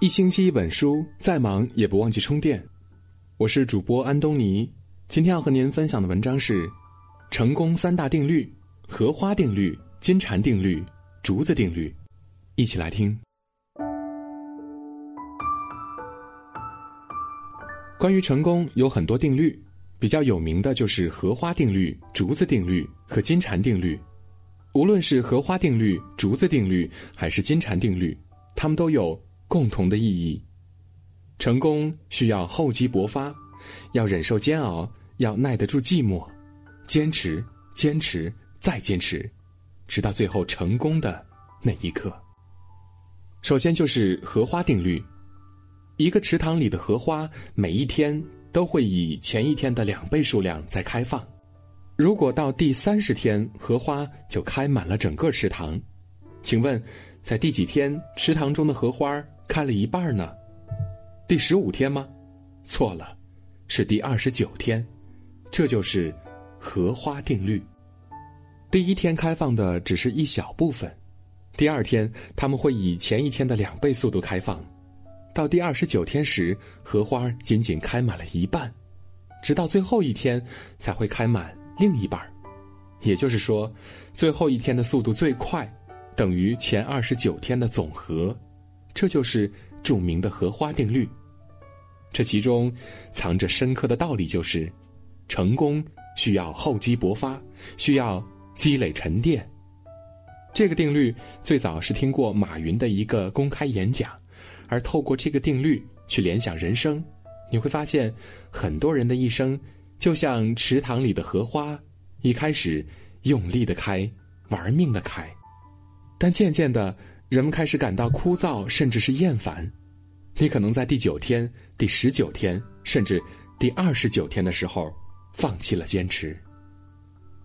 一星期一本书，再忙也不忘记充电。我是主播安东尼，今天要和您分享的文章是《成功三大定律：荷花定律、金蝉定律、竹子定律》，一起来听。关于成功有很多定律，比较有名的就是荷花定律、竹子定律和金蝉定律。无论是荷花定律、竹子定律，还是金蝉定律，它们都有。共同的意义，成功需要厚积薄发，要忍受煎熬，要耐得住寂寞，坚持，坚持，再坚持，直到最后成功的那一刻。首先就是荷花定律，一个池塘里的荷花每一天都会以前一天的两倍数量在开放，如果到第三十天荷花就开满了整个池塘，请问，在第几天池塘中的荷花？开了一半呢，第十五天吗？错了，是第二十九天，这就是荷花定律。第一天开放的只是一小部分，第二天他们会以前一天的两倍速度开放，到第二十九天时，荷花仅仅开满了一半，直到最后一天才会开满另一半也就是说，最后一天的速度最快，等于前二十九天的总和。这就是著名的荷花定律。这其中藏着深刻的道理，就是成功需要厚积薄发，需要积累沉淀。这个定律最早是听过马云的一个公开演讲，而透过这个定律去联想人生，你会发现很多人的一生就像池塘里的荷花，一开始用力的开，玩命的开，但渐渐的。人们开始感到枯燥，甚至是厌烦。你可能在第九天、第十九天，甚至第二十九天的时候，放弃了坚持。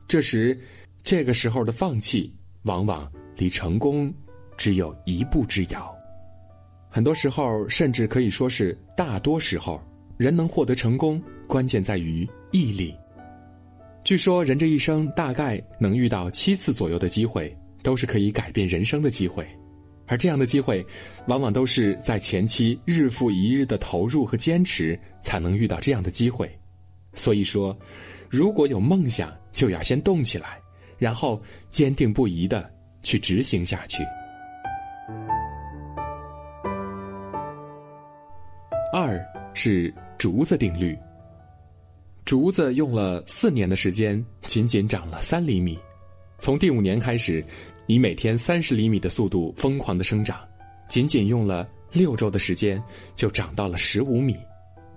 这时，这个时候的放弃，往往离成功只有一步之遥。很多时候，甚至可以说是大多时候，人能获得成功，关键在于毅力。据说，人这一生大概能遇到七次左右的机会，都是可以改变人生的机会。而这样的机会，往往都是在前期日复一日的投入和坚持才能遇到这样的机会。所以说，如果有梦想，就要先动起来，然后坚定不移的去执行下去。二是竹子定律。竹子用了四年的时间，仅仅长了三厘米，从第五年开始。以每天三十厘米的速度疯狂的生长，仅仅用了六周的时间就长到了十五米。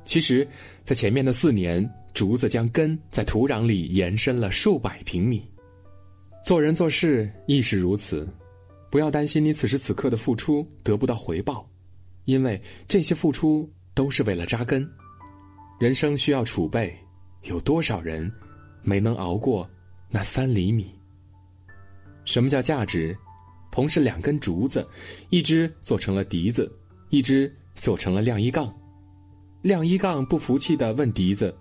其实，在前面的四年，竹子将根在土壤里延伸了数百平米。做人做事亦是如此，不要担心你此时此刻的付出得不到回报，因为这些付出都是为了扎根。人生需要储备，有多少人没能熬过那三厘米？什么叫价值？同是两根竹子，一只做成了笛子，一只做成了晾衣杠。晾衣杠不服气的问笛子：“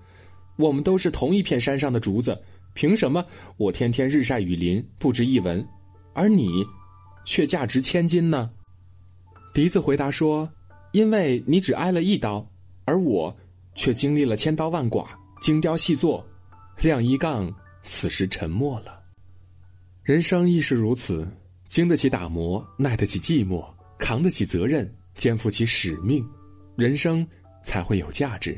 我们都是同一片山上的竹子，凭什么我天天日晒雨淋不值一文，而你却价值千金呢？”笛子回答说：“因为你只挨了一刀，而我却经历了千刀万剐，精雕细作。”晾衣杠此时沉默了。人生亦是如此，经得起打磨，耐得起寂寞，扛得起责任，肩负起使命，人生才会有价值。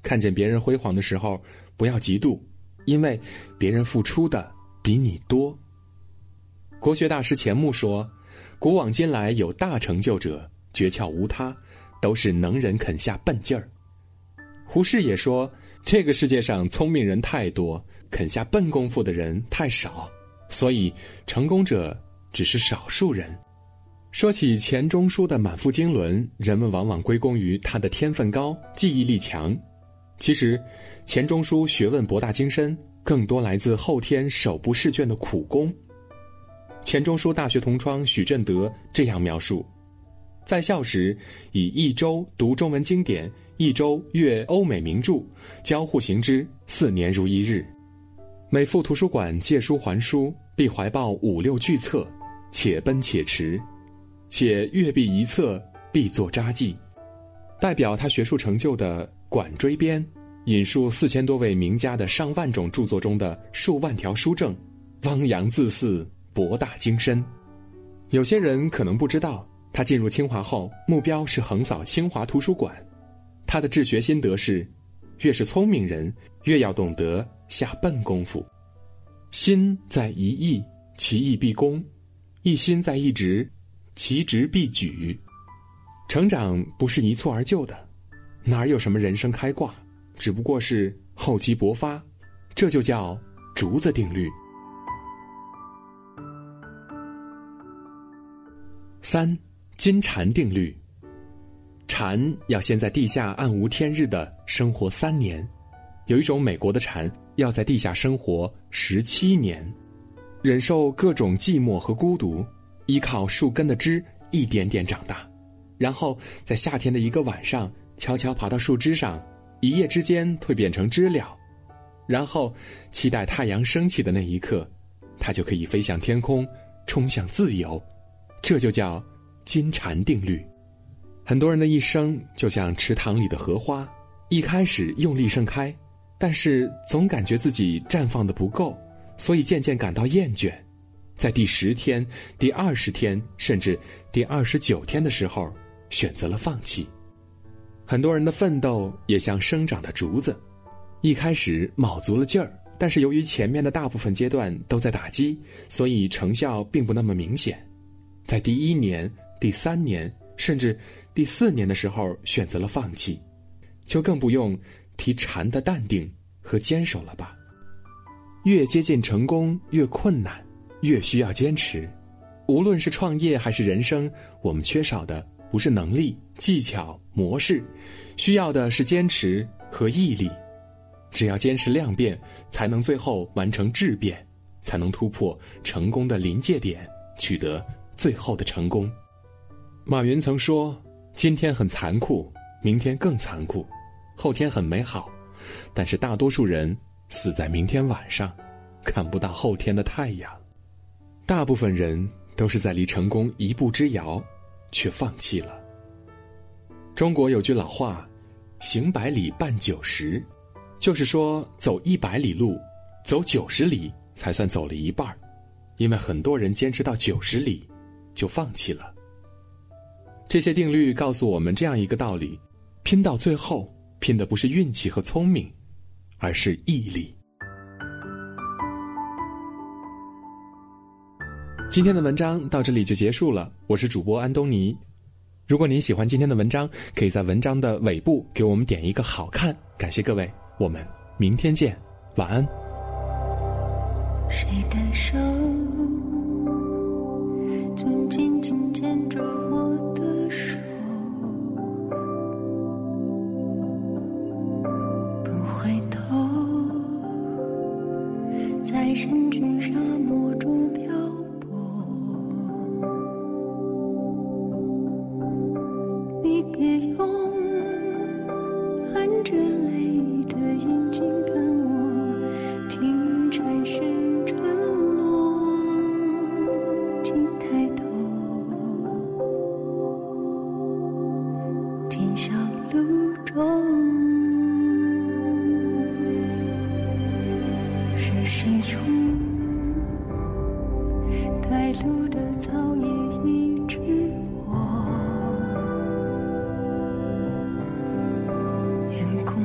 看见别人辉煌的时候，不要嫉妒，因为别人付出的比你多。国学大师钱穆说：“古往今来有大成就者，诀窍无他，都是能人肯下笨劲儿。”胡适也说：“这个世界上聪明人太多，肯下笨功夫的人太少。”所以，成功者只是少数人。说起钱钟书的满腹经纶，人们往往归功于他的天分高、记忆力强。其实，钱钟书学问博大精深，更多来自后天手不释卷的苦功。钱钟书大学同窗许振德这样描述：在校时，以一周读中文经典，一周阅欧美名著，交互行之，四年如一日。每赴图书馆借书还书，必怀抱五六巨册，且奔且驰，且阅毕一册，必作札记。代表他学术成就的《管锥编》，引述四千多位名家的上万种著作中的数万条书证，汪洋恣肆，博大精深。有些人可能不知道，他进入清华后，目标是横扫清华图书馆。他的治学心得是：越是聪明人，越要懂得下笨功夫。心在一意，其意必功；一心在一直，其直必举。成长不是一蹴而就的，哪有什么人生开挂，只不过是厚积薄发。这就叫竹子定律。三金蝉定律。蝉要先在地下暗无天日的生活三年，有一种美国的蝉要在地下生活十七年，忍受各种寂寞和孤独，依靠树根的枝一点点长大，然后在夏天的一个晚上悄悄爬到树枝上，一夜之间蜕变成知了，然后期待太阳升起的那一刻，它就可以飞向天空，冲向自由，这就叫金蝉定律。很多人的一生就像池塘里的荷花，一开始用力盛开，但是总感觉自己绽放的不够，所以渐渐感到厌倦，在第十天、第二十天，甚至第二十九天的时候，选择了放弃。很多人的奋斗也像生长的竹子，一开始卯足了劲儿，但是由于前面的大部分阶段都在打击，所以成效并不那么明显，在第一年、第三年，甚至。第四年的时候选择了放弃，就更不用提禅的淡定和坚守了吧。越接近成功越困难，越需要坚持。无论是创业还是人生，我们缺少的不是能力、技巧、模式，需要的是坚持和毅力。只要坚持量变，才能最后完成质变，才能突破成功的临界点，取得最后的成功。马云曾说。今天很残酷，明天更残酷，后天很美好，但是大多数人死在明天晚上，看不到后天的太阳。大部分人都是在离成功一步之遥，却放弃了。中国有句老话：“行百里半九十”，就是说走一百里路，走九十里才算走了一半儿因为很多人坚持到九十里，就放弃了。这些定律告诉我们这样一个道理：拼到最后，拼的不是运气和聪明，而是毅力。今天的文章到这里就结束了，我是主播安东尼。如果您喜欢今天的文章，可以在文章的尾部给我们点一个好看，感谢各位，我们明天见，晚安。谁的手紧紧牵着我？的天空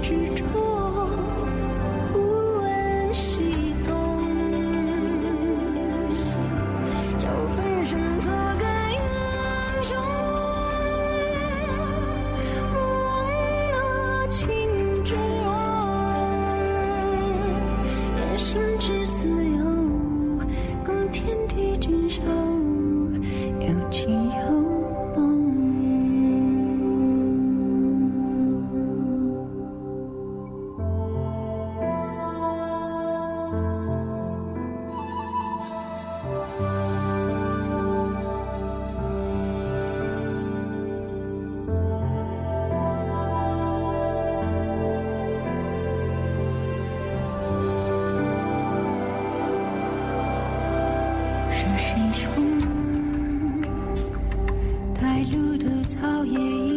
执着。是谁说带路的草叶